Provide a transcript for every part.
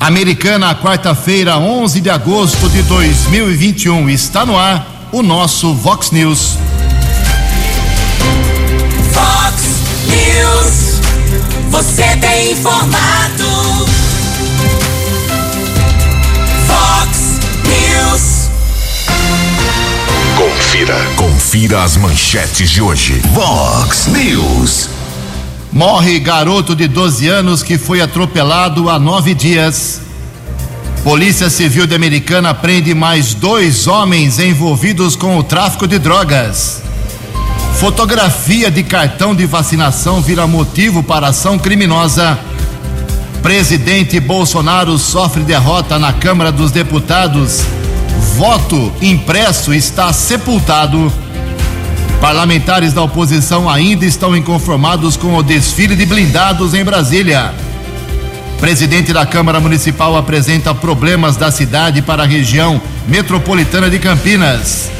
Americana, quarta-feira, 11 de agosto de 2021. Está no ar o nosso Vox News. Vox News. Você tem informado. Vox News. Confira, confira as manchetes de hoje. Vox News. Morre garoto de 12 anos que foi atropelado há nove dias. Polícia Civil de Americana prende mais dois homens envolvidos com o tráfico de drogas. Fotografia de cartão de vacinação vira motivo para ação criminosa. Presidente Bolsonaro sofre derrota na Câmara dos Deputados. Voto impresso está sepultado. Parlamentares da oposição ainda estão inconformados com o desfile de blindados em Brasília. Presidente da Câmara Municipal apresenta problemas da cidade para a região metropolitana de Campinas.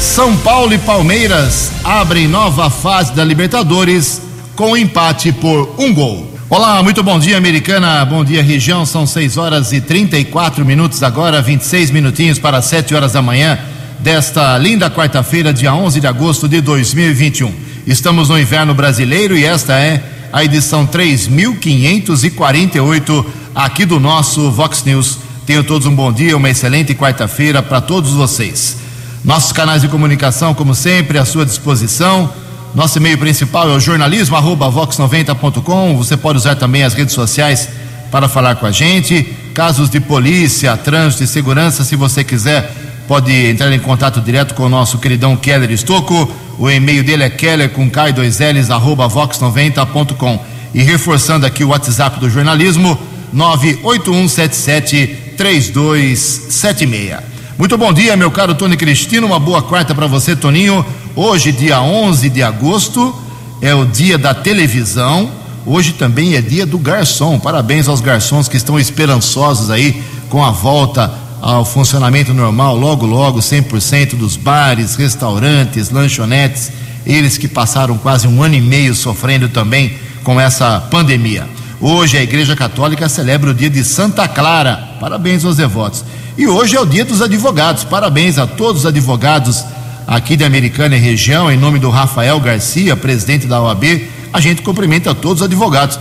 São Paulo e Palmeiras abrem nova fase da Libertadores com empate por um gol. Olá, muito bom dia, americana. Bom dia, região. São 6 horas e 34 minutos agora, 26 minutinhos para 7 horas da manhã desta linda quarta-feira, dia 11 de agosto de 2021. Estamos no inverno brasileiro e esta é a edição 3548 aqui do nosso Vox News. Tenham todos um bom dia, uma excelente quarta-feira para todos vocês. Nossos canais de comunicação, como sempre, à sua disposição. Nosso e-mail principal é o jornalismo vox90.com. Você pode usar também as redes sociais para falar com a gente. Casos de polícia, trânsito e segurança, se você quiser, pode entrar em contato direto com o nosso queridão Keller Estocco. O e-mail dele é keller com k2ls arroba vox90.com. E reforçando aqui o WhatsApp do jornalismo, 981773276. Muito bom dia, meu caro Tony Cristino. Uma boa quarta para você, Toninho. Hoje, dia 11 de agosto, é o dia da televisão. Hoje também é dia do garçom. Parabéns aos garçons que estão esperançosos aí com a volta ao funcionamento normal, logo, logo, 100% dos bares, restaurantes, lanchonetes, eles que passaram quase um ano e meio sofrendo também com essa pandemia. Hoje a Igreja Católica celebra o dia de Santa Clara, parabéns aos devotos. E hoje é o dia dos advogados, parabéns a todos os advogados aqui de Americana e região, em nome do Rafael Garcia, presidente da OAB, a gente cumprimenta todos os advogados.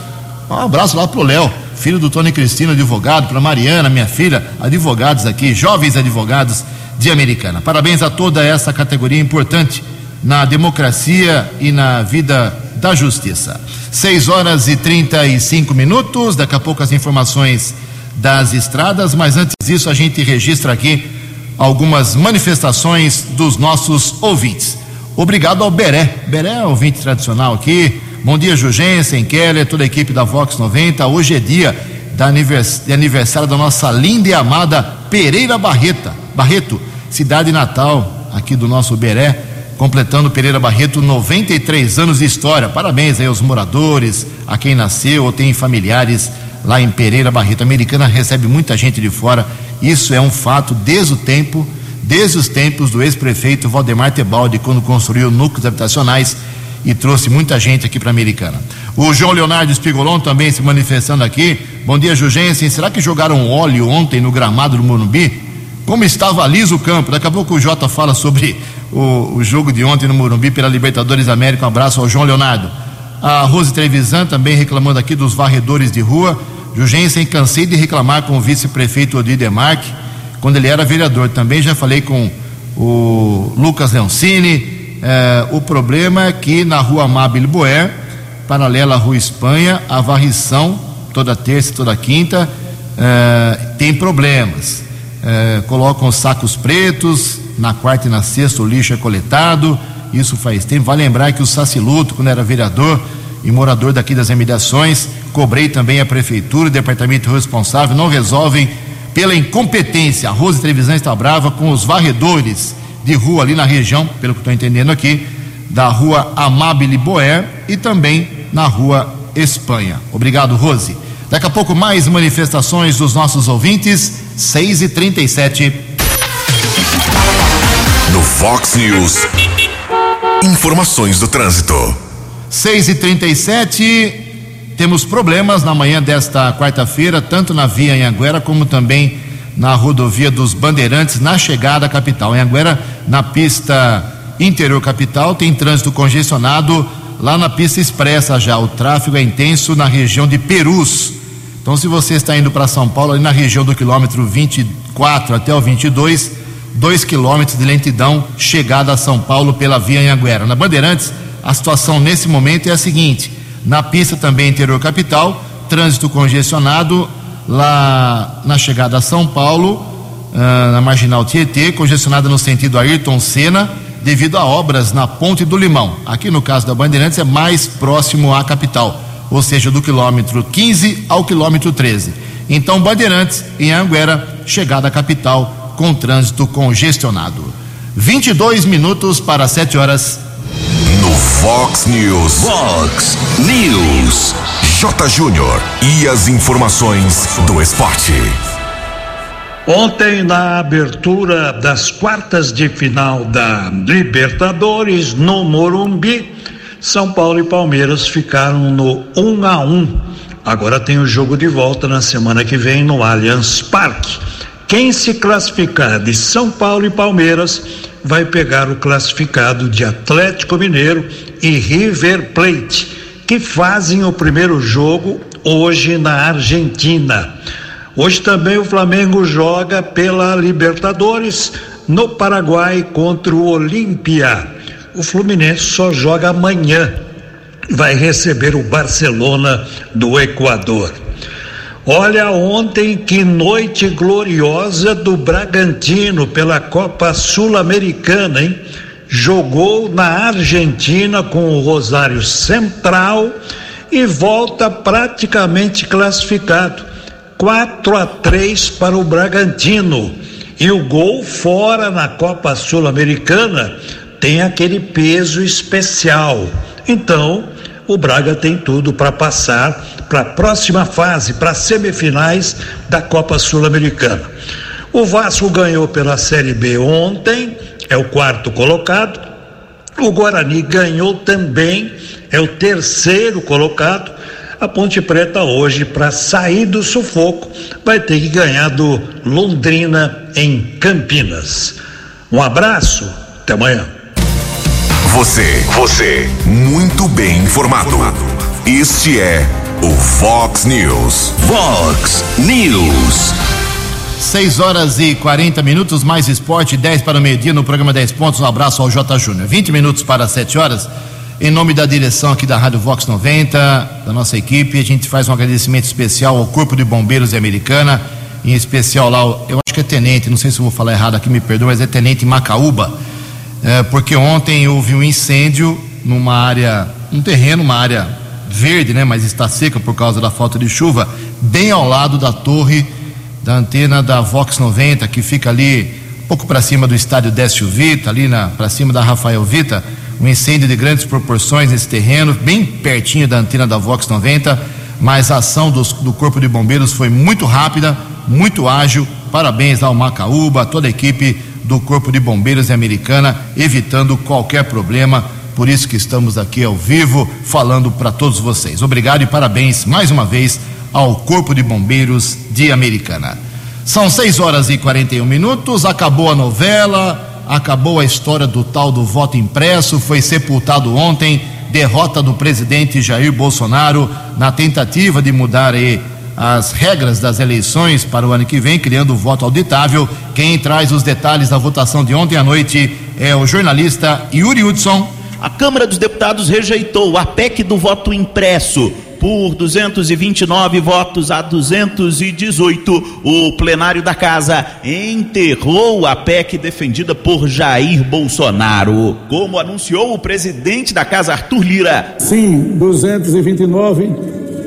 Um abraço lá pro Léo filho do Tony Cristino, advogado, para Mariana, minha filha, advogados aqui, jovens advogados de Americana. Parabéns a toda essa categoria importante na democracia e na vida da justiça. 6 horas e 35 minutos, daqui a pouco as informações das estradas, mas antes disso a gente registra aqui algumas manifestações dos nossos ouvintes. Obrigado ao Beré. Beré é ouvinte tradicional aqui, Bom dia, Jugensen, Keller, toda a equipe da Vox 90. Hoje é dia de aniversário da nossa linda e amada Pereira Barreta, Barreto, cidade natal aqui do nosso Beré, completando Pereira Barreto 93 anos de história. Parabéns aí aos moradores, a quem nasceu ou tem familiares lá em Pereira Barreto. A americana recebe muita gente de fora. Isso é um fato desde o tempo, desde os tempos do ex-prefeito Valdemar Tebaldi, quando construiu núcleos habitacionais e trouxe muita gente aqui para Americana. O João Leonardo Espigolon também se manifestando aqui. Bom dia, Jugensen. Será que jogaram óleo ontem no gramado do Morumbi? Como estava liso o campo? Daqui a pouco o Jota fala sobre o, o jogo de ontem no Morumbi pela Libertadores América. Um abraço ao João Leonardo. A Rose Trevisan também reclamando aqui dos varredores de rua. Jugensen, cansei de reclamar com o vice-prefeito Odir Demarque, quando ele era vereador. Também já falei com o Lucas Leoncini, é, o problema é que na rua Amável Boer, paralela à rua Espanha, a varrição, toda terça e toda quinta, é, tem problemas. É, colocam sacos pretos, na quarta e na sexta o lixo é coletado, isso faz tempo. Vai lembrar que o Saciluto, quando era vereador e morador daqui das imediações, cobrei também a prefeitura, o departamento responsável, não resolvem pela incompetência. A Rose Trevisan está brava com os varredores de rua ali na região, pelo que estou entendendo aqui, da rua Amabile Boer e também na rua Espanha. Obrigado, Rose. Daqui a pouco mais manifestações dos nossos ouvintes, 6 e 37 No Fox News, informações do trânsito. 6 e 37 temos problemas na manhã desta quarta-feira, tanto na via Anhanguera como também na rodovia dos Bandeirantes, na chegada à capital. Em Anhanguera, na pista interior capital, tem trânsito congestionado lá na pista expressa já. O tráfego é intenso na região de Perus. Então, se você está indo para São Paulo, ali na região do quilômetro 24 até o 22, 2 quilômetros de lentidão chegada a São Paulo pela via Anhanguera. Na Bandeirantes, a situação nesse momento é a seguinte: na pista também interior capital, trânsito congestionado lá na chegada a São Paulo, uh, na marginal Tietê, congestionada no sentido Ayrton Senna, devido a obras na Ponte do Limão. Aqui no caso da Bandeirantes é mais próximo à capital, ou seja, do quilômetro 15 ao quilômetro 13. Então, Bandeirantes, em Anguera, chegada à capital com trânsito congestionado. 22 minutos para 7 horas. No Fox News. Fox News. J. Júnior. E as informações do esporte. Ontem, na abertura das quartas de final da Libertadores, no Morumbi, São Paulo e Palmeiras ficaram no 1 a 1. Agora tem o jogo de volta na semana que vem no Allianz Parque. Quem se classificar de São Paulo e Palmeiras vai pegar o classificado de Atlético Mineiro e River Plate, que fazem o primeiro jogo hoje na Argentina. Hoje também o Flamengo joga pela Libertadores no Paraguai contra o Olímpia. O Fluminense só joga amanhã. Vai receber o Barcelona do Equador. Olha ontem que noite gloriosa do Bragantino pela Copa Sul-Americana, hein? Jogou na Argentina com o Rosário Central e volta praticamente classificado. 4 a 3 para o Bragantino. E o gol fora na Copa Sul-Americana tem aquele peso especial. Então, o Braga tem tudo para passar para a próxima fase, para as semifinais da Copa Sul-Americana. O Vasco ganhou pela Série B ontem, é o quarto colocado. O Guarani ganhou também, é o terceiro colocado. A Ponte Preta hoje, para sair do sufoco, vai ter que ganhar do Londrina em Campinas. Um abraço, até amanhã. Você, você, muito bem informado. Este é o Fox News. Fox News. 6 horas e 40 minutos, mais esporte, 10 para o meio-dia no programa 10 pontos. Um abraço ao J. Júnior. 20 minutos para 7 horas. Em nome da direção aqui da Rádio Vox 90, da nossa equipe, a gente faz um agradecimento especial ao Corpo de Bombeiros de Americana, em especial lá, eu acho que é tenente, não sei se eu vou falar errado aqui, me perdoa, mas é tenente Macaúba, é, porque ontem houve um incêndio numa área, um terreno, uma área verde, né, mas está seca por causa da falta de chuva, bem ao lado da torre da antena da Vox 90, que fica ali um pouco para cima do estádio Décio Vita, ali para cima da Rafael Vita, um incêndio de grandes proporções nesse terreno, bem pertinho da antena da Vox 90, mas a ação dos, do Corpo de Bombeiros foi muito rápida, muito ágil. Parabéns ao Macaúba, toda a equipe do Corpo de Bombeiros Americana, evitando qualquer problema. Por isso que estamos aqui ao vivo falando para todos vocês. Obrigado e parabéns mais uma vez ao Corpo de Bombeiros de Americana. São 6 horas e 41 minutos, acabou a novela, acabou a história do tal do voto impresso, foi sepultado ontem, derrota do presidente Jair Bolsonaro na tentativa de mudar aí as regras das eleições para o ano que vem, criando o voto auditável. Quem traz os detalhes da votação de ontem à noite é o jornalista Yuri Hudson. A Câmara dos Deputados rejeitou a PEC do voto impresso por 229 votos a 218. O plenário da casa enterrou a PEC defendida por Jair Bolsonaro. Como anunciou o presidente da casa, Arthur Lira. Sim, 229.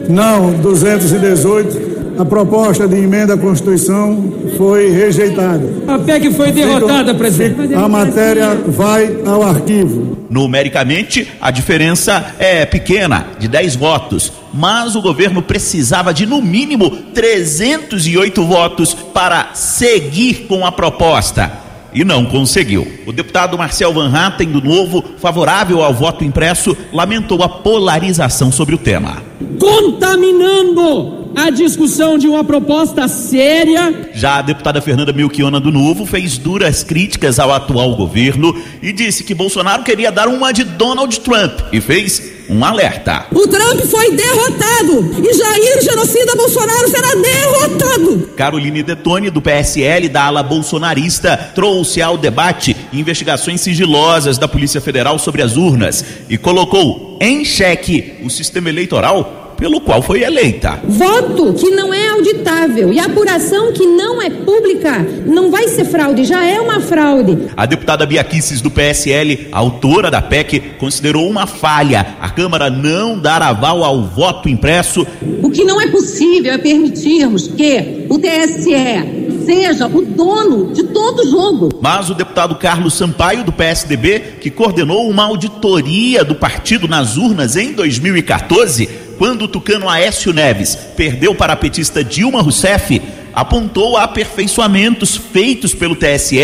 Não, 218 a proposta de emenda à Constituição foi rejeitada. A PEC foi derrotada, presidente. A matéria vai ao arquivo. Numericamente, a diferença é pequena, de 10 votos, mas o governo precisava de no mínimo 308 votos para seguir com a proposta. E não conseguiu. O deputado Marcel Van Hatten, do Novo, favorável ao voto impresso, lamentou a polarização sobre o tema. Contaminando a discussão de uma proposta séria. Já a deputada Fernanda Milquiona do Novo fez duras críticas ao atual governo e disse que Bolsonaro queria dar uma de Donald Trump e fez um alerta. O Trump foi derrotado e Jair genocida Bolsonaro será derrotado. Caroline Detone, do PSL da ala bolsonarista, trouxe ao debate investigações sigilosas da Polícia Federal sobre as urnas e colocou em xeque o sistema eleitoral pelo qual foi eleita. Voto que não é auditável e apuração que não é pública não vai ser fraude, já é uma fraude. A deputada Bia Kicis, do PSL, autora da PEC, considerou uma falha a Câmara não dar aval ao voto impresso. O que não é possível é permitirmos que o TSE seja o dono de todo o jogo. Mas o deputado Carlos Sampaio, do PSDB, que coordenou uma auditoria do partido nas urnas em 2014, quando o tucano Aécio Neves perdeu para a petista Dilma Rousseff, apontou aperfeiçoamentos feitos pelo TSE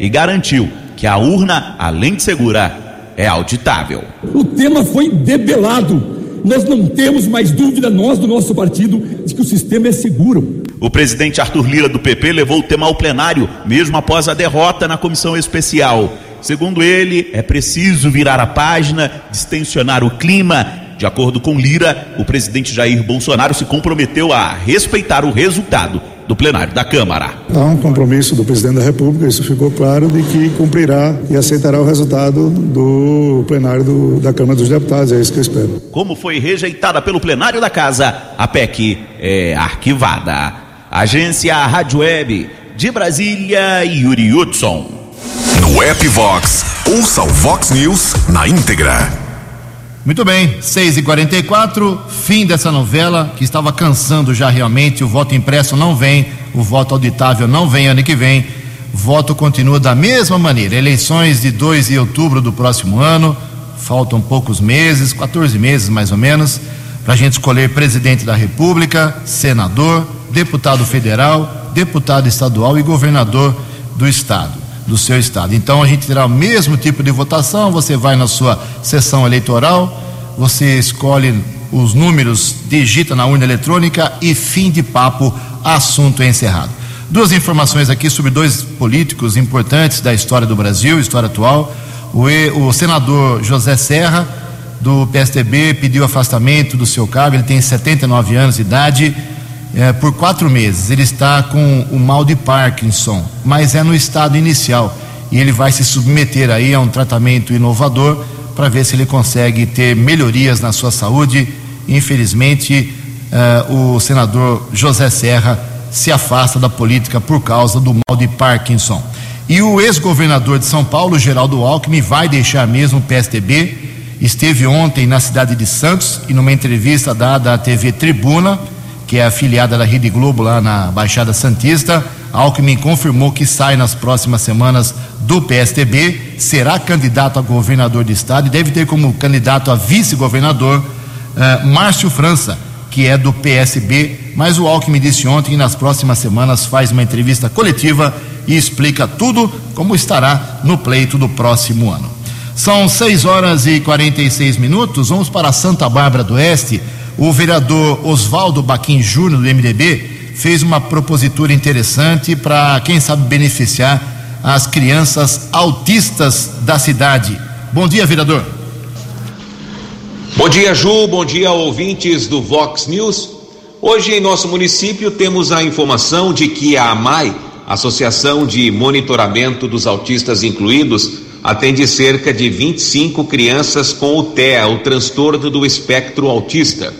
e garantiu que a urna, além de segura, é auditável. O tema foi debelado. Nós não temos mais dúvida, nós do nosso partido, de que o sistema é seguro. O presidente Arthur Lira do PP levou o tema ao plenário, mesmo após a derrota na comissão especial. Segundo ele, é preciso virar a página, distensionar o clima. De acordo com Lira, o presidente Jair Bolsonaro se comprometeu a respeitar o resultado do plenário da Câmara. Há um compromisso do presidente da República, isso ficou claro, de que cumprirá e aceitará o resultado do plenário do, da Câmara dos Deputados, é isso que eu espero. Como foi rejeitada pelo plenário da Casa, a PEC é arquivada. Agência Rádio Web de Brasília, Yuri Hudson. No app Vox, ouça o Vox News na íntegra. Muito bem, 6 e 44 fim dessa novela que estava cansando já realmente. O voto impresso não vem, o voto auditável não vem ano que vem. O voto continua da mesma maneira. Eleições de 2 de outubro do próximo ano, faltam poucos meses 14 meses mais ou menos para a gente escolher presidente da República, senador, deputado federal, deputado estadual e governador do estado, do seu estado. Então a gente terá o mesmo tipo de votação, você vai na sua sessão eleitoral, você escolhe os números, digita na urna eletrônica e fim de papo, assunto encerrado. Duas informações aqui sobre dois políticos importantes da história do Brasil, história atual. O, o senador José Serra, do PSDB, pediu afastamento do seu cargo, ele tem 79 anos de idade é, por quatro meses. Ele está com o mal de Parkinson, mas é no estado inicial e ele vai se submeter aí a um tratamento inovador para ver se ele consegue ter melhorias na sua saúde. Infelizmente, é, o senador José Serra se afasta da política por causa do mal de Parkinson. E o ex-governador de São Paulo, Geraldo Alckmin, vai deixar mesmo o PSDB. Esteve ontem na cidade de Santos e numa entrevista dada à TV Tribuna que é afiliada da Rede Globo lá na Baixada Santista. Alckmin confirmou que sai nas próximas semanas do PSTB, será candidato a governador de estado e deve ter como candidato a vice-governador uh, Márcio França, que é do PSB. Mas o Alckmin disse ontem que nas próximas semanas faz uma entrevista coletiva e explica tudo como estará no pleito do próximo ano. São 6 horas e 46 minutos. Vamos para Santa Bárbara do Oeste o vereador Oswaldo Baquim Júnior, do MDB, fez uma propositura interessante para, quem sabe, beneficiar as crianças autistas da cidade. Bom dia, vereador. Bom dia, Ju. Bom dia, ouvintes do Vox News. Hoje, em nosso município, temos a informação de que a AMAI, Associação de Monitoramento dos Autistas Incluídos, atende cerca de 25 crianças com o TEA, o transtorno do espectro autista.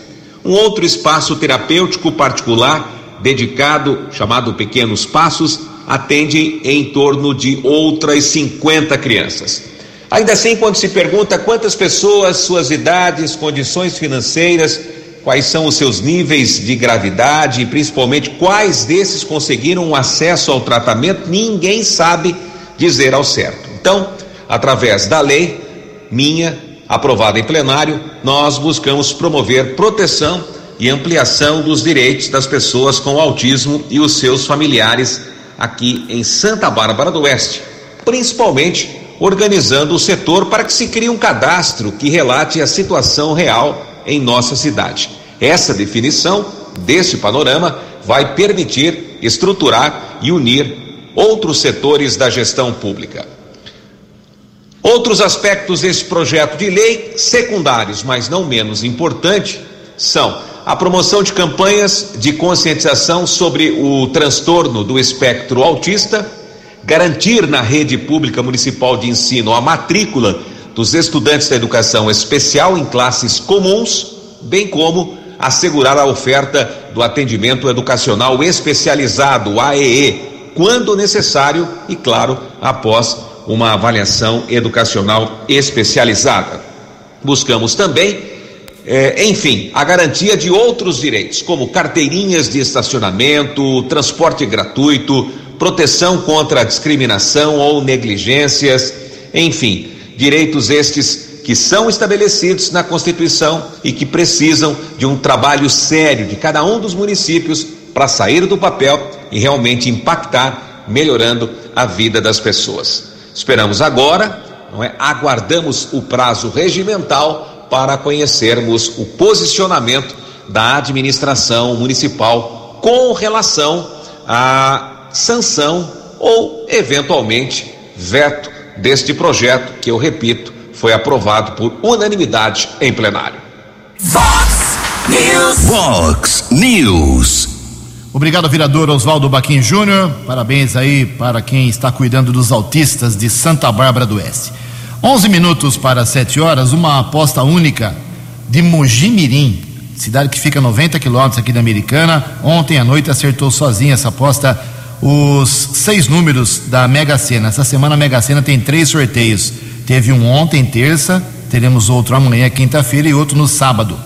Um outro espaço terapêutico particular, dedicado, chamado Pequenos Passos, atende em torno de outras 50 crianças. Ainda assim, quando se pergunta quantas pessoas, suas idades, condições financeiras, quais são os seus níveis de gravidade e principalmente quais desses conseguiram acesso ao tratamento, ninguém sabe dizer ao certo. Então, através da lei minha, aprovada em plenário, nós buscamos promover proteção e ampliação dos direitos das pessoas com autismo e os seus familiares aqui em Santa Bárbara do Oeste. principalmente organizando o setor para que se crie um cadastro que relate a situação real em nossa cidade. Essa definição desse panorama vai permitir estruturar e unir outros setores da gestão pública. Outros aspectos desse projeto de lei, secundários, mas não menos importante, são a promoção de campanhas de conscientização sobre o transtorno do espectro autista, garantir na rede pública municipal de ensino a matrícula dos estudantes da educação especial em classes comuns, bem como assegurar a oferta do atendimento educacional especializado, AEE, quando necessário e, claro, após uma avaliação educacional especializada. Buscamos também, eh, enfim, a garantia de outros direitos, como carteirinhas de estacionamento, transporte gratuito, proteção contra discriminação ou negligências, enfim, direitos estes que são estabelecidos na Constituição e que precisam de um trabalho sério de cada um dos municípios para sair do papel e realmente impactar, melhorando a vida das pessoas. Esperamos agora, não é? Aguardamos o prazo regimental para conhecermos o posicionamento da administração municipal com relação à sanção ou eventualmente veto deste projeto que eu repito foi aprovado por unanimidade em plenário. Fox News. Fox News. Obrigado, vereador Oswaldo Baquim Júnior. Parabéns aí para quem está cuidando dos autistas de Santa Bárbara do Oeste. 11 minutos para 7 horas, uma aposta única de Mojimirim, cidade que fica a 90 quilômetros aqui da Americana. Ontem à noite acertou sozinha essa aposta os seis números da Mega Sena. Essa semana a Mega Sena tem três sorteios. Teve um ontem, terça, teremos outro amanhã, quinta-feira, e outro no sábado.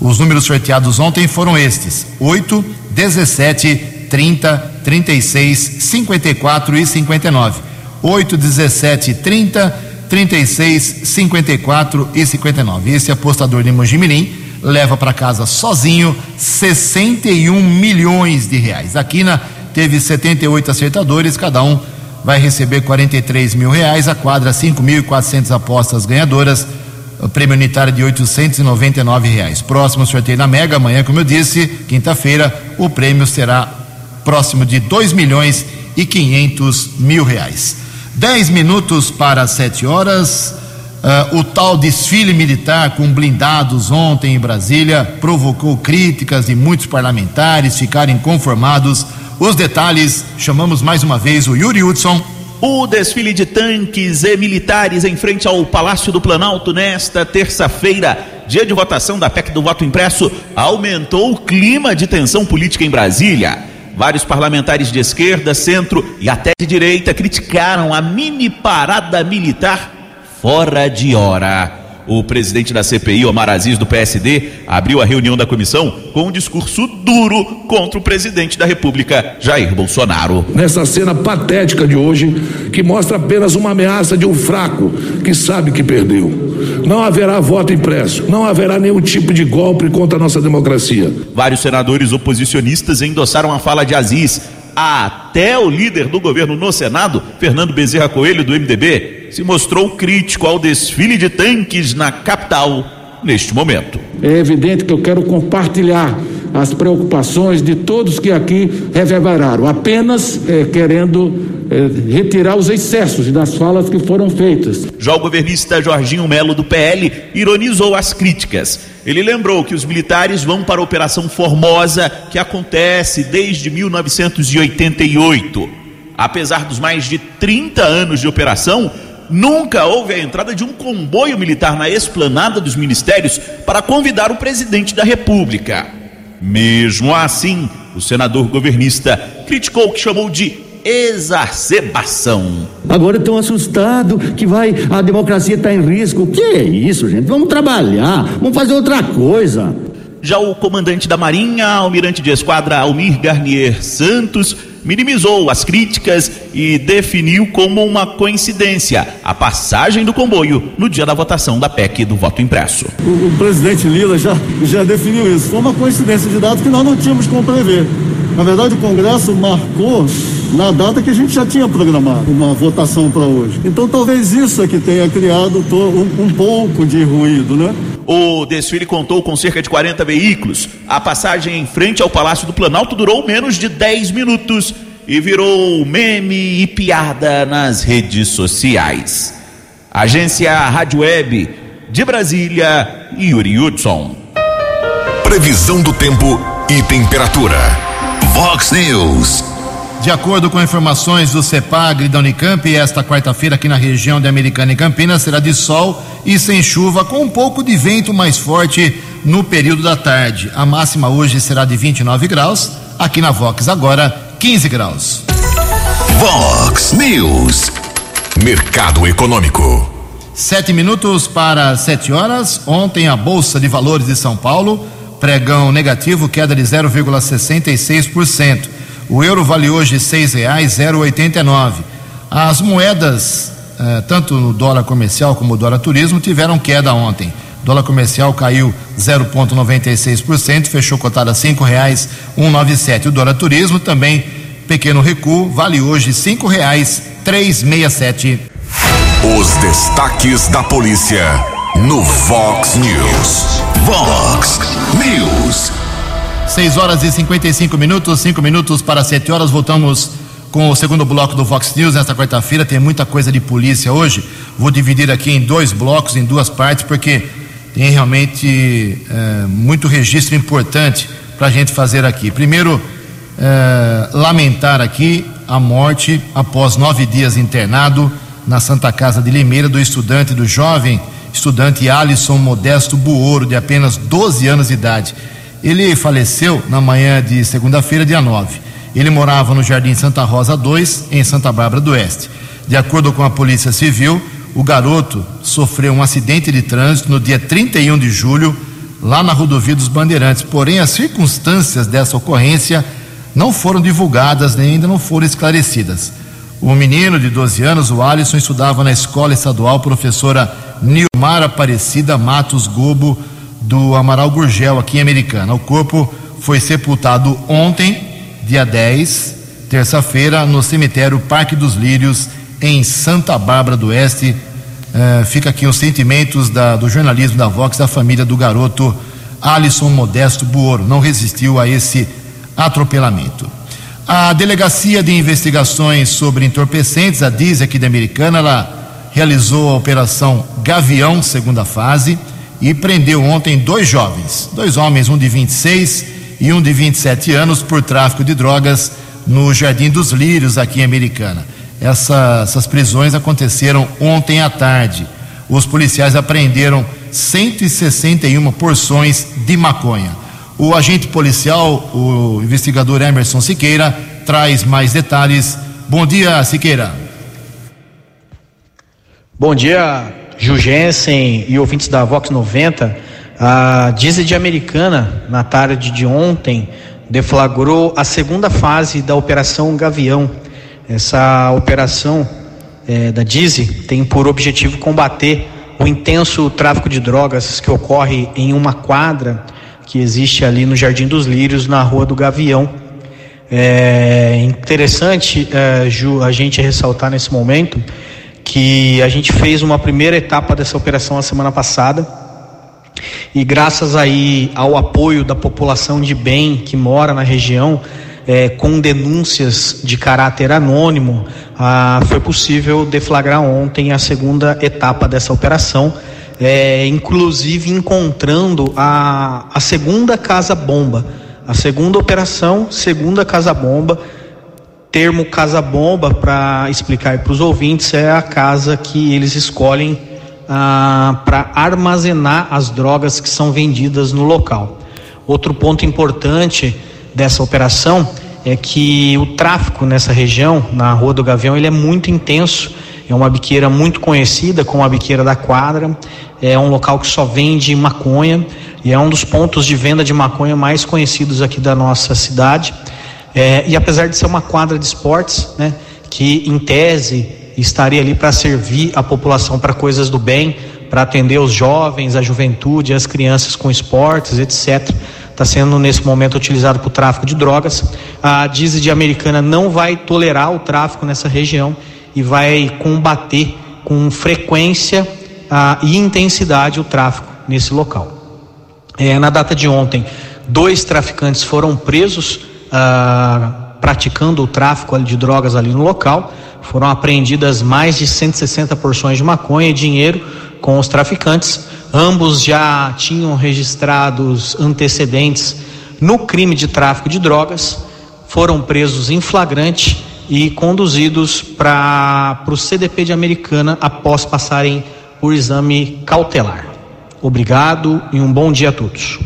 Os números sorteados ontem foram estes: 8, 17, 30, 36, 54 e 59. 8, 17, 30, 36, 54 e 59. Esse apostador de Mojimirim leva para casa sozinho 61 milhões de reais. A Quina teve 78 acertadores, cada um vai receber 43 mil reais, a quadra 5.400 apostas ganhadoras, o prêmio unitário de 899 reais. Próximo sorteio na Mega, amanhã, como eu disse, quinta-feira, o prêmio será próximo de 2 milhões e 500 mil reais. 10 minutos para 7 horas. Uh, o tal desfile militar com blindados ontem em Brasília provocou críticas de muitos parlamentares ficarem conformados os detalhes, chamamos mais uma vez o Yuri Hudson. O desfile de tanques e militares em frente ao Palácio do Planalto nesta terça-feira, dia de votação da PEC do voto impresso, aumentou o clima de tensão política em Brasília. Vários parlamentares de esquerda, centro e até de direita criticaram a mini parada militar fora de hora. O presidente da CPI, Omar Aziz, do PSD, abriu a reunião da comissão com um discurso duro contra o presidente da República, Jair Bolsonaro. Nessa cena patética de hoje, que mostra apenas uma ameaça de um fraco que sabe que perdeu. Não haverá voto impresso, não haverá nenhum tipo de golpe contra a nossa democracia. Vários senadores oposicionistas endossaram a fala de Aziz. Até o líder do governo no Senado, Fernando Bezerra Coelho, do MDB, se mostrou crítico ao desfile de tanques na capital neste momento. É evidente que eu quero compartilhar as preocupações de todos que aqui reverberaram, apenas é, querendo é, retirar os excessos das falas que foram feitas. Já o governista Jorginho Melo do PL ironizou as críticas. Ele lembrou que os militares vão para a Operação Formosa, que acontece desde 1988. Apesar dos mais de 30 anos de operação, Nunca houve a entrada de um comboio militar na esplanada dos ministérios para convidar o presidente da República. Mesmo assim, o senador governista criticou o que chamou de exacerbação. Agora estão assustados que vai a democracia está em risco. Que é isso, gente? Vamos trabalhar, vamos fazer outra coisa. Já o comandante da Marinha, almirante de esquadra Almir Garnier Santos, minimizou as críticas e definiu como uma coincidência a passagem do comboio no dia da votação da PEC do voto impresso. O, o presidente Lila já, já definiu isso. Foi uma coincidência de dados que nós não tínhamos como prever. Na verdade, o Congresso marcou na data que a gente já tinha programado uma votação para hoje. Então talvez isso é que tenha criado um, um pouco de ruído, né? O desfile contou com cerca de 40 veículos. A passagem em frente ao Palácio do Planalto durou menos de 10 minutos e virou meme e piada nas redes sociais. Agência Rádio Web de Brasília, Yuri Hudson. Previsão do tempo e temperatura. Vox News. De acordo com informações do CEPAG e da Unicamp, esta quarta-feira aqui na região de Americana e Campinas será de sol e sem chuva, com um pouco de vento mais forte no período da tarde. A máxima hoje será de 29 graus, aqui na Vox agora 15 graus. Vox News. Mercado Econômico. Sete minutos para sete horas. Ontem a Bolsa de Valores de São Paulo, pregão negativo, queda de 0,66%. O euro vale hoje e nove. As moedas, eh, tanto no dólar comercial como no dólar turismo, tiveram queda ontem. O dólar comercial caiu 0,96%, fechou cotada a nove sete. O dólar turismo também pequeno recuo, vale hoje meia sete. Os destaques da polícia no Vox News. Vox News. 6 horas e 55 minutos, 5 minutos para 7 horas. Voltamos com o segundo bloco do Vox News nesta quarta-feira. Tem muita coisa de polícia hoje. Vou dividir aqui em dois blocos, em duas partes, porque tem realmente é, muito registro importante para a gente fazer aqui. Primeiro, é, lamentar aqui a morte após nove dias internado na Santa Casa de Limeira do estudante, do jovem estudante Alisson Modesto Buoro, de apenas 12 anos de idade. Ele faleceu na manhã de segunda-feira, dia 9. Ele morava no Jardim Santa Rosa 2, em Santa Bárbara do Oeste. De acordo com a Polícia Civil, o garoto sofreu um acidente de trânsito no dia 31 de julho, lá na rodovia dos Bandeirantes. Porém, as circunstâncias dessa ocorrência não foram divulgadas nem ainda não foram esclarecidas. O menino de 12 anos, o Alisson, estudava na escola estadual professora Nilmar Aparecida Matos Gobo do Amaral Gurgel, aqui em Americana. O corpo foi sepultado ontem, dia 10, terça-feira, no cemitério Parque dos Lírios, em Santa Bárbara do Oeste. Uh, fica aqui os sentimentos da, do jornalismo da Vox, da família do garoto Alisson Modesto Buoro. Não resistiu a esse atropelamento. A Delegacia de Investigações sobre Entorpecentes, a DIS aqui da Americana, ela realizou a Operação Gavião, segunda fase e prendeu ontem dois jovens, dois homens, um de 26 e um de 27 anos, por tráfico de drogas no Jardim dos Lírios, aqui em Americana. Essa, essas prisões aconteceram ontem à tarde. Os policiais apreenderam 161 porções de maconha. O agente policial, o investigador Emerson Siqueira, traz mais detalhes. Bom dia, Siqueira. Bom dia, Jugensen e ouvintes da Vox 90, a Diesel de Americana, na tarde de ontem, deflagrou a segunda fase da Operação Gavião. Essa operação é, da Diesel tem por objetivo combater o intenso tráfico de drogas que ocorre em uma quadra que existe ali no Jardim dos Lírios, na Rua do Gavião. É interessante, é, Ju, a gente ressaltar nesse momento que a gente fez uma primeira etapa dessa operação a semana passada. E graças aí ao apoio da população de bem que mora na região é, com denúncias de caráter anônimo ah, foi possível deflagrar ontem a segunda etapa dessa operação é, inclusive encontrando a, a segunda casa bomba a segunda operação segunda casa bomba termo casa bomba, para explicar para os ouvintes, é a casa que eles escolhem ah, para armazenar as drogas que são vendidas no local. Outro ponto importante dessa operação é que o tráfico nessa região, na Rua do Gavião, ele é muito intenso. É uma biqueira muito conhecida como a biqueira da quadra. É um local que só vende maconha e é um dos pontos de venda de maconha mais conhecidos aqui da nossa cidade. É, e apesar de ser uma quadra de esportes, né, que em tese estaria ali para servir a população para coisas do bem, para atender os jovens, a juventude, as crianças com esportes, etc. está sendo nesse momento utilizado para o tráfico de drogas. A DISD americana não vai tolerar o tráfico nessa região e vai combater com frequência ah, e intensidade o tráfico nesse local. É, na data de ontem, dois traficantes foram presos ah, praticando o tráfico de drogas ali no local. Foram apreendidas mais de 160 porções de maconha e dinheiro com os traficantes. Ambos já tinham registrados antecedentes no crime de tráfico de drogas, foram presos em flagrante e conduzidos para o CDP de Americana após passarem por exame cautelar. Obrigado e um bom dia a todos.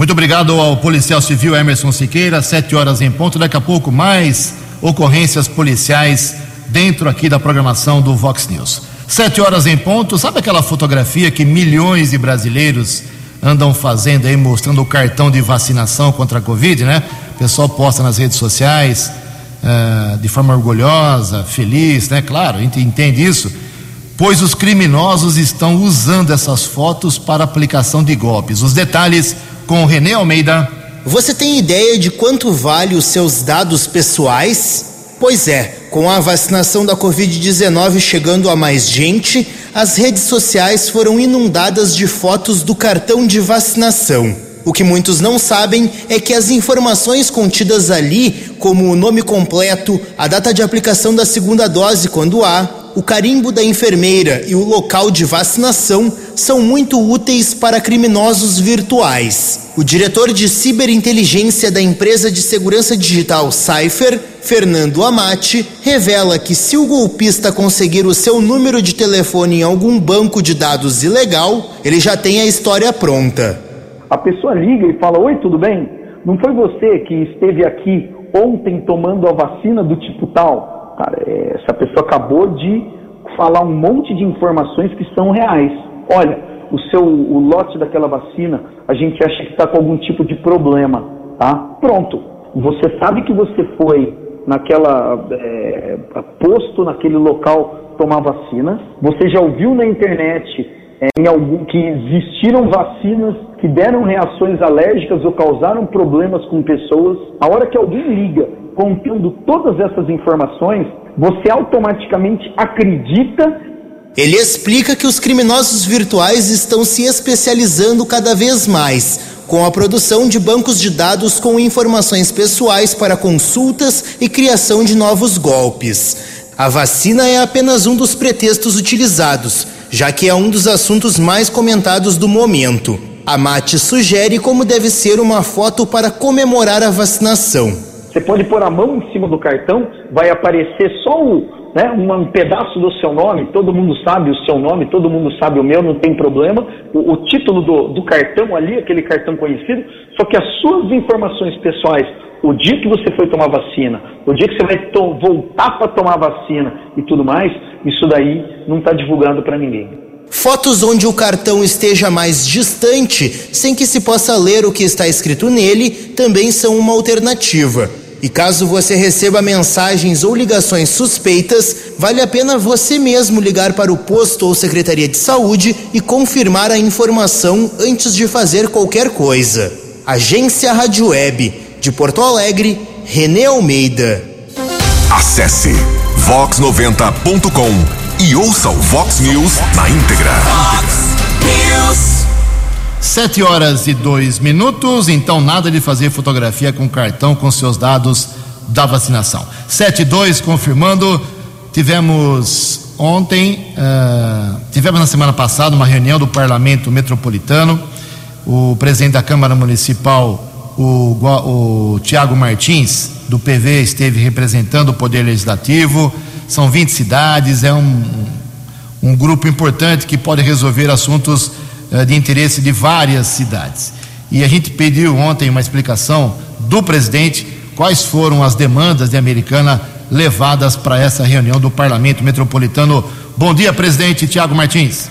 Muito obrigado ao policial civil Emerson Siqueira, sete horas em ponto. Daqui a pouco, mais ocorrências policiais dentro aqui da programação do Vox News. Sete horas em ponto, sabe aquela fotografia que milhões de brasileiros andam fazendo aí, mostrando o cartão de vacinação contra a Covid, né? O pessoal posta nas redes sociais uh, de forma orgulhosa, feliz, né? Claro, a gente entende isso, pois os criminosos estão usando essas fotos para aplicação de golpes. Os detalhes com o Renê Almeida. Você tem ideia de quanto vale os seus dados pessoais? Pois é, com a vacinação da Covid-19 chegando a mais gente, as redes sociais foram inundadas de fotos do cartão de vacinação. O que muitos não sabem é que as informações contidas ali, como o nome completo, a data de aplicação da segunda dose quando há, o carimbo da enfermeira e o local de vacinação são muito úteis para criminosos virtuais. O diretor de ciberinteligência da empresa de segurança digital Cypher, Fernando Amati, revela que se o golpista conseguir o seu número de telefone em algum banco de dados ilegal, ele já tem a história pronta. A pessoa liga e fala: Oi, tudo bem? Não foi você que esteve aqui ontem tomando a vacina do tipo tal? Cara, é, essa pessoa acabou de falar um monte de informações que são reais. Olha, o seu o lote daquela vacina, a gente acha que está com algum tipo de problema, tá? Pronto. Você sabe que você foi naquela é, posto naquele local tomar vacina. Você já ouviu na internet em algum, que existiram vacinas que deram reações alérgicas ou causaram problemas com pessoas. A hora que alguém liga contendo todas essas informações, você automaticamente acredita. Ele explica que os criminosos virtuais estão se especializando cada vez mais com a produção de bancos de dados com informações pessoais para consultas e criação de novos golpes. A vacina é apenas um dos pretextos utilizados, já que é um dos assuntos mais comentados do momento. A Mate sugere como deve ser uma foto para comemorar a vacinação. Você pode pôr a mão em cima do cartão, vai aparecer só o, né, um pedaço do seu nome, todo mundo sabe o seu nome, todo mundo sabe o meu, não tem problema. O, o título do, do cartão ali, aquele cartão conhecido, só que as suas informações pessoais, o dia que você foi tomar vacina, o dia que você vai voltar para tomar vacina e tudo mais, isso daí não está divulgando para ninguém. Fotos onde o cartão esteja mais distante, sem que se possa ler o que está escrito nele, também são uma alternativa. E caso você receba mensagens ou ligações suspeitas, vale a pena você mesmo ligar para o posto ou secretaria de saúde e confirmar a informação antes de fazer qualquer coisa. Agência Rádio Web, de Porto Alegre, Renê Almeida. Acesse vox90.com e ouça o Vox News na íntegra. Vox News. Sete horas e dois minutos, então nada de fazer fotografia com cartão com seus dados da vacinação. Sete e dois, confirmando, tivemos ontem, uh, tivemos na semana passada uma reunião do Parlamento Metropolitano, o presidente da Câmara Municipal, o, o Tiago Martins, do PV, esteve representando o Poder Legislativo, são 20 cidades, é um, um grupo importante que pode resolver assuntos eh, de interesse de várias cidades. E a gente pediu ontem uma explicação do presidente quais foram as demandas de Americana levadas para essa reunião do Parlamento Metropolitano. Bom dia, presidente Tiago Martins.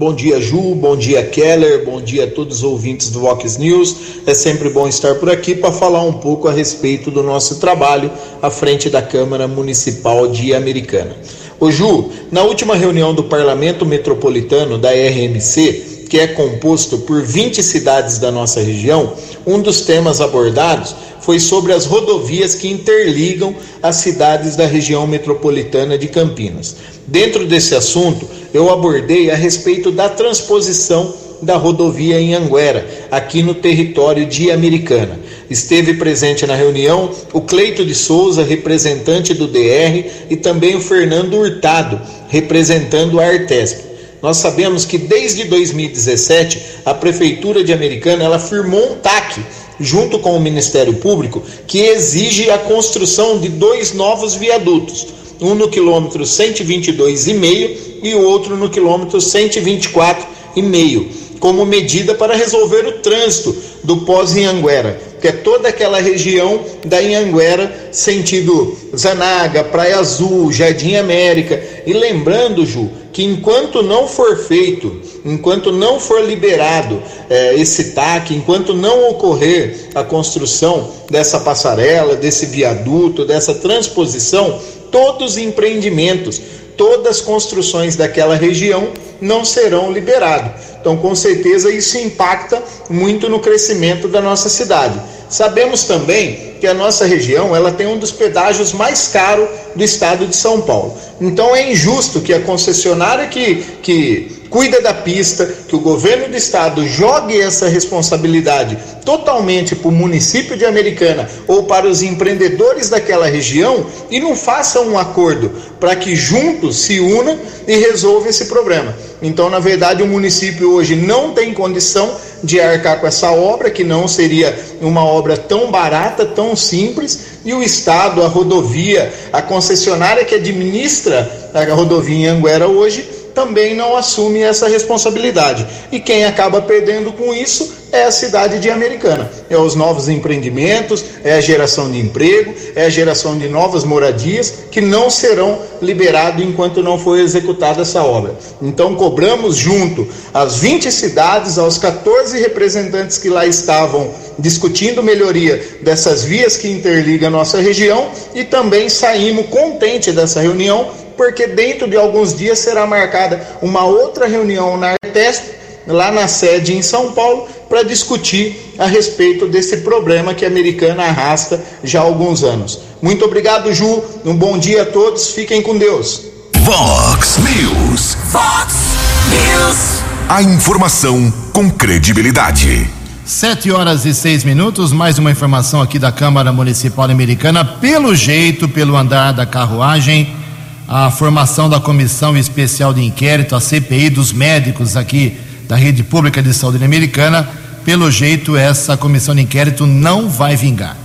Bom dia, Ju. Bom dia, Keller. Bom dia a todos os ouvintes do Vox News. É sempre bom estar por aqui para falar um pouco a respeito do nosso trabalho à frente da Câmara Municipal de Americana. Ô Ju, na última reunião do Parlamento Metropolitano da RMC, que é composto por 20 cidades da nossa região, um dos temas abordados foi sobre as rodovias que interligam as cidades da região metropolitana de Campinas. Dentro desse assunto, eu abordei a respeito da transposição da rodovia em Anguera, aqui no território de Americana. Esteve presente na reunião o Cleito de Souza, representante do DR, e também o Fernando Hurtado, representando a Artesp. Nós sabemos que desde 2017 a prefeitura de Americana ela firmou um TAC junto com o Ministério Público que exige a construção de dois novos viadutos, um no quilômetro 122,5 e o outro no quilômetro 124,5, como medida para resolver o trânsito do pós-Inhanguera, que é toda aquela região da Inhanguera, sentido Zanaga, Praia Azul, Jardim América. E lembrando, Ju, que enquanto não for feito, enquanto não for liberado eh, esse TAC, enquanto não ocorrer a construção dessa passarela, desse viaduto, dessa transposição, todos os empreendimentos, todas as construções daquela região não serão liberados. Então, com certeza, isso impacta muito no crescimento da nossa cidade. Sabemos também que a nossa região ela tem um dos pedágios mais caros do estado de São Paulo. Então é injusto que a concessionária que, que cuida da pista, que o governo do estado jogue essa responsabilidade totalmente para o município de Americana ou para os empreendedores daquela região e não faça um acordo para que juntos se unam e resolva esse problema. Então, na verdade, o município hoje não tem condição de arcar com essa obra, que não seria uma obra tão barata, tão simples, e o Estado, a rodovia, a concessionária que administra a rodovia em Anguera hoje, também não assume essa responsabilidade. E quem acaba perdendo com isso é a cidade de Americana. É os novos empreendimentos, é a geração de emprego, é a geração de novas moradias que não serão liberados enquanto não for executada essa obra. Então cobramos junto às 20 cidades, aos 14 representantes que lá estavam discutindo melhoria dessas vias que interligam a nossa região e também saímos contente dessa reunião porque dentro de alguns dias será marcada uma outra reunião na Artesp, lá na sede em São Paulo, para discutir a respeito desse problema que a americana arrasta já há alguns anos. Muito obrigado, Ju. Um bom dia a todos. Fiquem com Deus. Vox News. Vox News. A informação com credibilidade. Sete horas e seis minutos, mais uma informação aqui da Câmara Municipal Americana. Pelo jeito, pelo andar da carruagem, a formação da Comissão Especial de Inquérito, a CPI dos médicos aqui da Rede Pública de Saúde Americana, pelo jeito essa comissão de inquérito não vai vingar.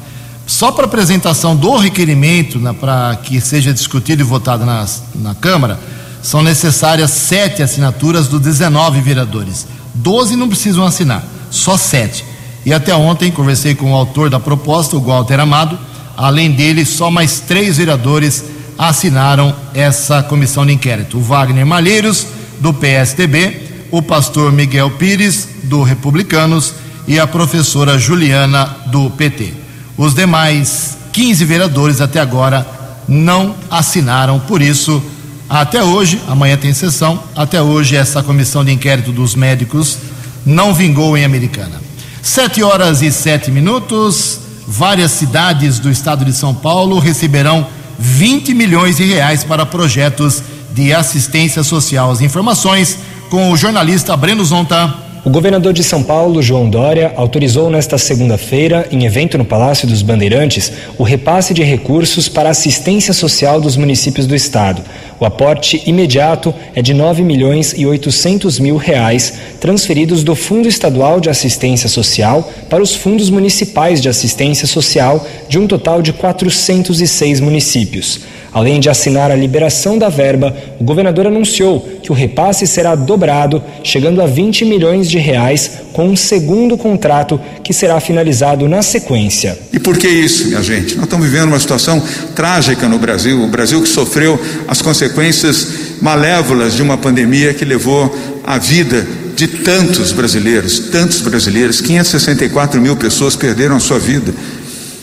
Só para apresentação do requerimento, para que seja discutido e votado nas, na Câmara, são necessárias sete assinaturas dos 19 vereadores. Doze não precisam assinar, só sete. E até ontem conversei com o autor da proposta, o Walter Amado. Além dele, só mais três vereadores assinaram essa comissão de inquérito: o Wagner Malheiros, do PSDB, o pastor Miguel Pires, do Republicanos, e a professora Juliana, do PT. Os demais 15 vereadores até agora não assinaram, por isso, até hoje, amanhã tem sessão, até hoje essa comissão de inquérito dos médicos não vingou em Americana. Sete horas e sete minutos, várias cidades do estado de São Paulo receberão 20 milhões de reais para projetos de assistência social. As informações com o jornalista Breno Zonta. O governador de São Paulo, João Dória, autorizou nesta segunda-feira, em evento no Palácio dos Bandeirantes, o repasse de recursos para assistência social dos municípios do estado. O aporte imediato é de 9 milhões e 800 mil reais, transferidos do Fundo Estadual de Assistência Social para os fundos municipais de assistência social, de um total de 406 municípios. Além de assinar a liberação da verba, o governador anunciou que o repasse será dobrado, chegando a 20 milhões de reais, com um segundo contrato que será finalizado na sequência. E por que isso, minha gente? Nós estamos vivendo uma situação trágica no Brasil, o Brasil que sofreu as consequências malévolas de uma pandemia que levou a vida de tantos brasileiros, tantos brasileiros, 564 mil pessoas perderam a sua vida.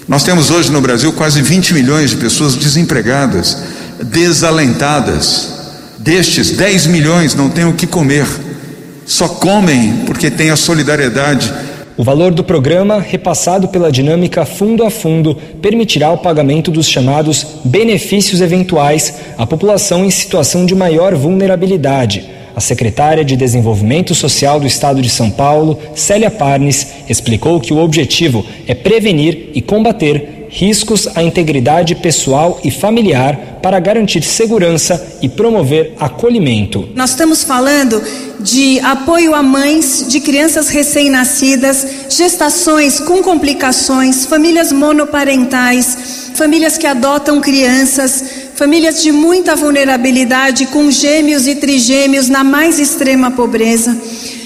Nós temos hoje no Brasil quase 20 milhões de pessoas desempregadas, desalentadas. Destes, 10 milhões não têm o que comer. Só comem porque têm a solidariedade. O valor do programa, repassado pela dinâmica fundo a fundo, permitirá o pagamento dos chamados benefícios eventuais à população em situação de maior vulnerabilidade. A secretária de Desenvolvimento Social do Estado de São Paulo, Célia Parnes, explicou que o objetivo é prevenir e combater riscos à integridade pessoal e familiar para garantir segurança e promover acolhimento. Nós estamos falando de apoio a mães de crianças recém-nascidas, gestações com complicações, famílias monoparentais, famílias que adotam crianças, famílias de muita vulnerabilidade com gêmeos e trigêmeos na mais extrema pobreza.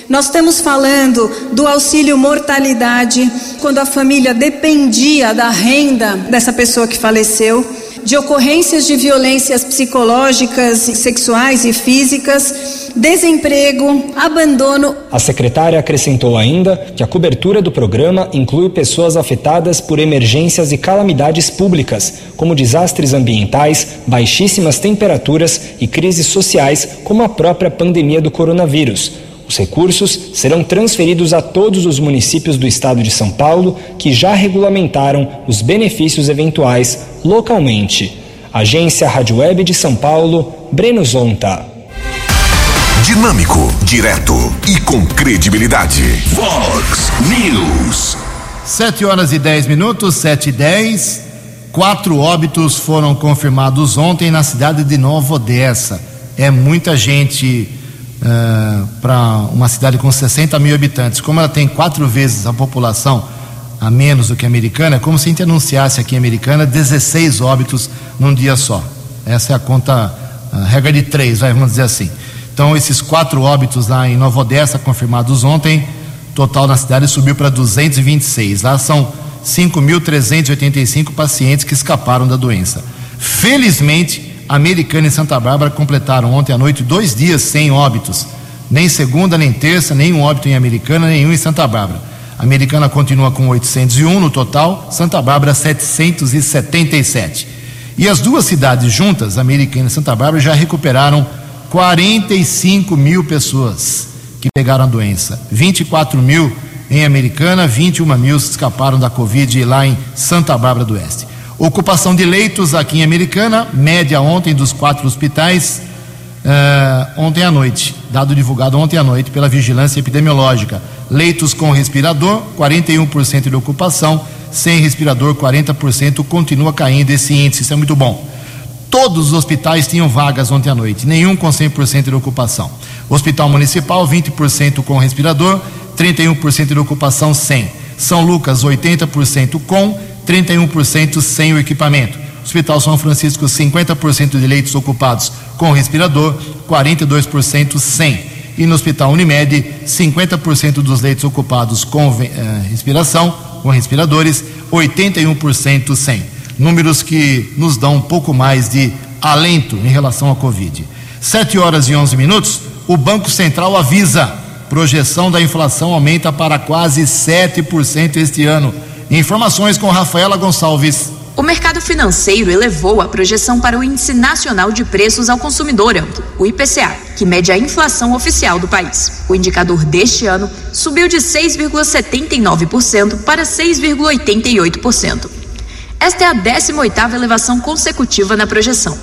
Nós estamos falando do auxílio mortalidade, quando a família dependia da renda dessa pessoa que faleceu, de ocorrências de violências psicológicas, sexuais e físicas, desemprego, abandono. A secretária acrescentou ainda que a cobertura do programa inclui pessoas afetadas por emergências e calamidades públicas, como desastres ambientais, baixíssimas temperaturas e crises sociais, como a própria pandemia do coronavírus. Os recursos serão transferidos a todos os municípios do estado de São Paulo que já regulamentaram os benefícios eventuais localmente. Agência Rádio Web de São Paulo, Breno Zonta. Dinâmico, direto e com credibilidade. Fox News. 7 horas e 10 minutos, 7 e 10. Quatro óbitos foram confirmados ontem na cidade de Nova Odessa. É muita gente uh, para uma cidade com 60 mil habitantes, como ela tem quatro vezes a população a menos do que a americana, é como se a gente anunciasse aqui em Americana 16 óbitos num dia só. Essa é a conta, a regra de três, vamos dizer assim. Então, esses quatro óbitos lá em Nova Odessa, confirmados ontem, total na cidade subiu para 226. Lá são 5.385 pacientes que escaparam da doença. Felizmente, Americana e Santa Bárbara completaram ontem à noite dois dias sem óbitos. Nem segunda, nem terça, nenhum óbito em Americana, nenhum em Santa Bárbara. A Americana continua com 801 no total, Santa Bárbara 777. E as duas cidades juntas, Americana e Santa Bárbara, já recuperaram 45 mil pessoas que pegaram a doença. 24 mil em Americana, 21 mil escaparam da Covid lá em Santa Bárbara do Oeste. Ocupação de leitos aqui em Americana, média ontem dos quatro hospitais, uh, ontem à noite, dado divulgado ontem à noite pela Vigilância Epidemiológica. Leitos com respirador, 41% de ocupação, sem respirador, 40%, continua caindo esse índice, isso é muito bom. Todos os hospitais tinham vagas ontem à noite, nenhum com 100% de ocupação. Hospital Municipal, 20% com respirador, 31% de ocupação sem. São Lucas, 80% com, 31% sem o equipamento. Hospital São Francisco, 50% de leitos ocupados com respirador, 42% sem. E no Hospital Unimed, 50% dos leitos ocupados com eh, respiração, com respiradores, 81% sem. Números que nos dão um pouco mais de alento em relação à Covid. 7 horas e 11 minutos, o Banco Central avisa: projeção da inflação aumenta para quase 7% este ano Informações com Rafaela Gonçalves. O mercado financeiro elevou a projeção para o Índice Nacional de Preços ao Consumidor Amplo, o IPCA, que mede a inflação oficial do país. O indicador deste ano subiu de 6,79% para 6,88%. Esta é a 18ª elevação consecutiva na projeção.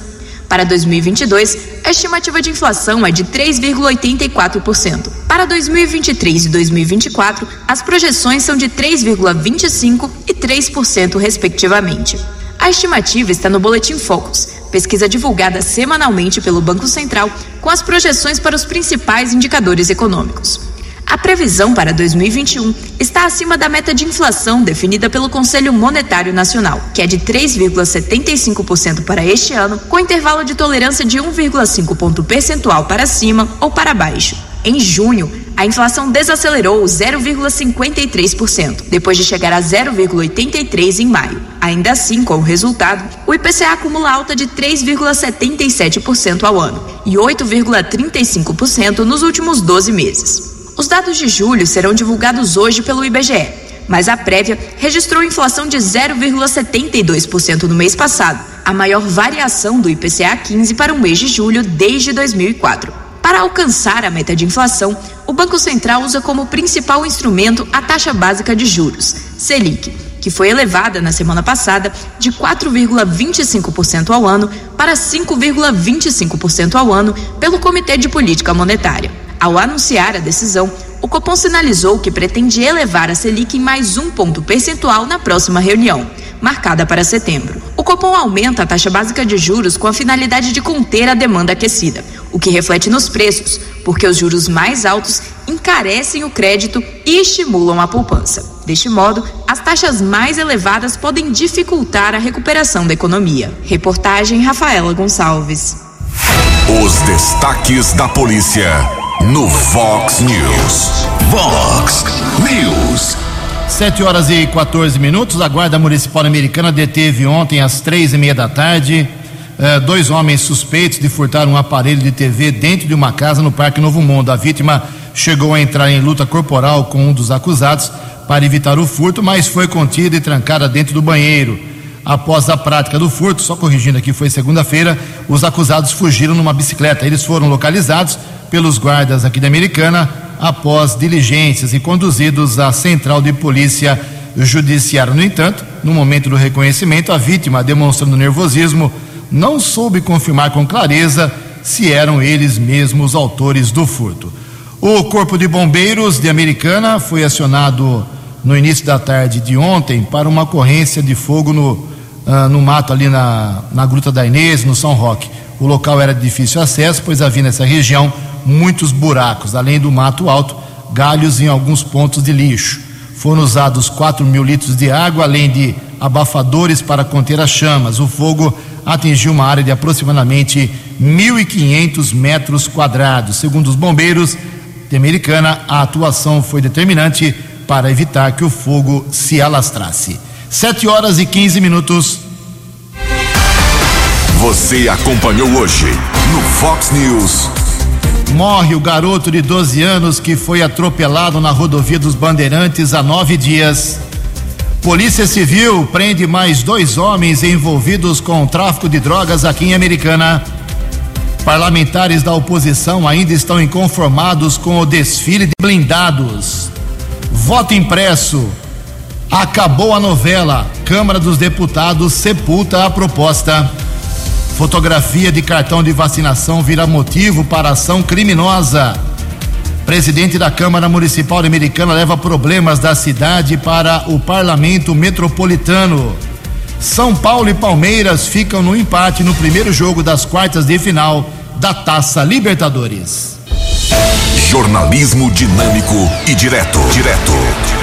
Para 2022, a estimativa de inflação é de 3,84%. Para 2023 e 2024, as projeções são de 3,25% e 3%, respectivamente. A estimativa está no Boletim Focus, pesquisa divulgada semanalmente pelo Banco Central com as projeções para os principais indicadores econômicos. A previsão para 2021 está acima da meta de inflação definida pelo Conselho Monetário Nacional, que é de 3,75% para este ano, com intervalo de tolerância de 1,5 ponto percentual para cima ou para baixo. Em junho, a inflação desacelerou 0,53%, depois de chegar a 0,83% em maio. Ainda assim, com o resultado, o IPCA acumula alta de 3,77% ao ano e 8,35% nos últimos 12 meses. Os dados de julho serão divulgados hoje pelo IBGE, mas a prévia registrou inflação de 0,72% no mês passado, a maior variação do IPCA 15 para o mês de julho desde 2004. Para alcançar a meta de inflação, o Banco Central usa como principal instrumento a taxa básica de juros, Selic, que foi elevada na semana passada de 4,25% ao ano para 5,25% ao ano pelo Comitê de Política Monetária. Ao anunciar a decisão, o Copom sinalizou que pretende elevar a Selic em mais um ponto percentual na próxima reunião, marcada para setembro. O Copom aumenta a taxa básica de juros com a finalidade de conter a demanda aquecida, o que reflete nos preços, porque os juros mais altos encarecem o crédito e estimulam a poupança. Deste modo, as taxas mais elevadas podem dificultar a recuperação da economia. Reportagem Rafaela Gonçalves. Os destaques da polícia no Vox News. Vox News. 7 horas e 14 minutos. A Guarda Municipal Americana deteve ontem às três e meia da tarde eh, dois homens suspeitos de furtar um aparelho de TV dentro de uma casa no Parque Novo Mundo. A vítima chegou a entrar em luta corporal com um dos acusados para evitar o furto, mas foi contida e trancada dentro do banheiro. Após a prática do furto, só corrigindo aqui, foi segunda-feira, os acusados fugiram numa bicicleta. Eles foram localizados pelos guardas aqui da Americana após diligências e conduzidos à Central de Polícia Judiciária. No entanto, no momento do reconhecimento, a vítima, demonstrando nervosismo, não soube confirmar com clareza se eram eles mesmos os autores do furto. O Corpo de Bombeiros de Americana foi acionado no início da tarde de ontem para uma ocorrência de fogo no, uh, no mato ali na, na Gruta da Inês, no São Roque. O local era de difícil acesso, pois havia nessa região muitos buracos, além do mato alto, galhos em alguns pontos de lixo. Foram usados 4 mil litros de água, além de abafadores para conter as chamas. O fogo atingiu uma área de aproximadamente 1.500 metros quadrados. Segundo os bombeiros de Americana, a atuação foi determinante para evitar que o fogo se alastrasse. 7 horas e 15 minutos. Você acompanhou hoje no Fox News. Morre o garoto de 12 anos que foi atropelado na rodovia dos Bandeirantes há nove dias. Polícia Civil prende mais dois homens envolvidos com o tráfico de drogas aqui em Americana. Parlamentares da oposição ainda estão inconformados com o desfile de blindados. Voto impresso. Acabou a novela. Câmara dos Deputados sepulta a proposta. Fotografia de cartão de vacinação vira motivo para ação criminosa. Presidente da Câmara Municipal Americana leva problemas da cidade para o Parlamento Metropolitano. São Paulo e Palmeiras ficam no empate no primeiro jogo das quartas de final da Taça Libertadores. Jornalismo dinâmico e direto. Direto.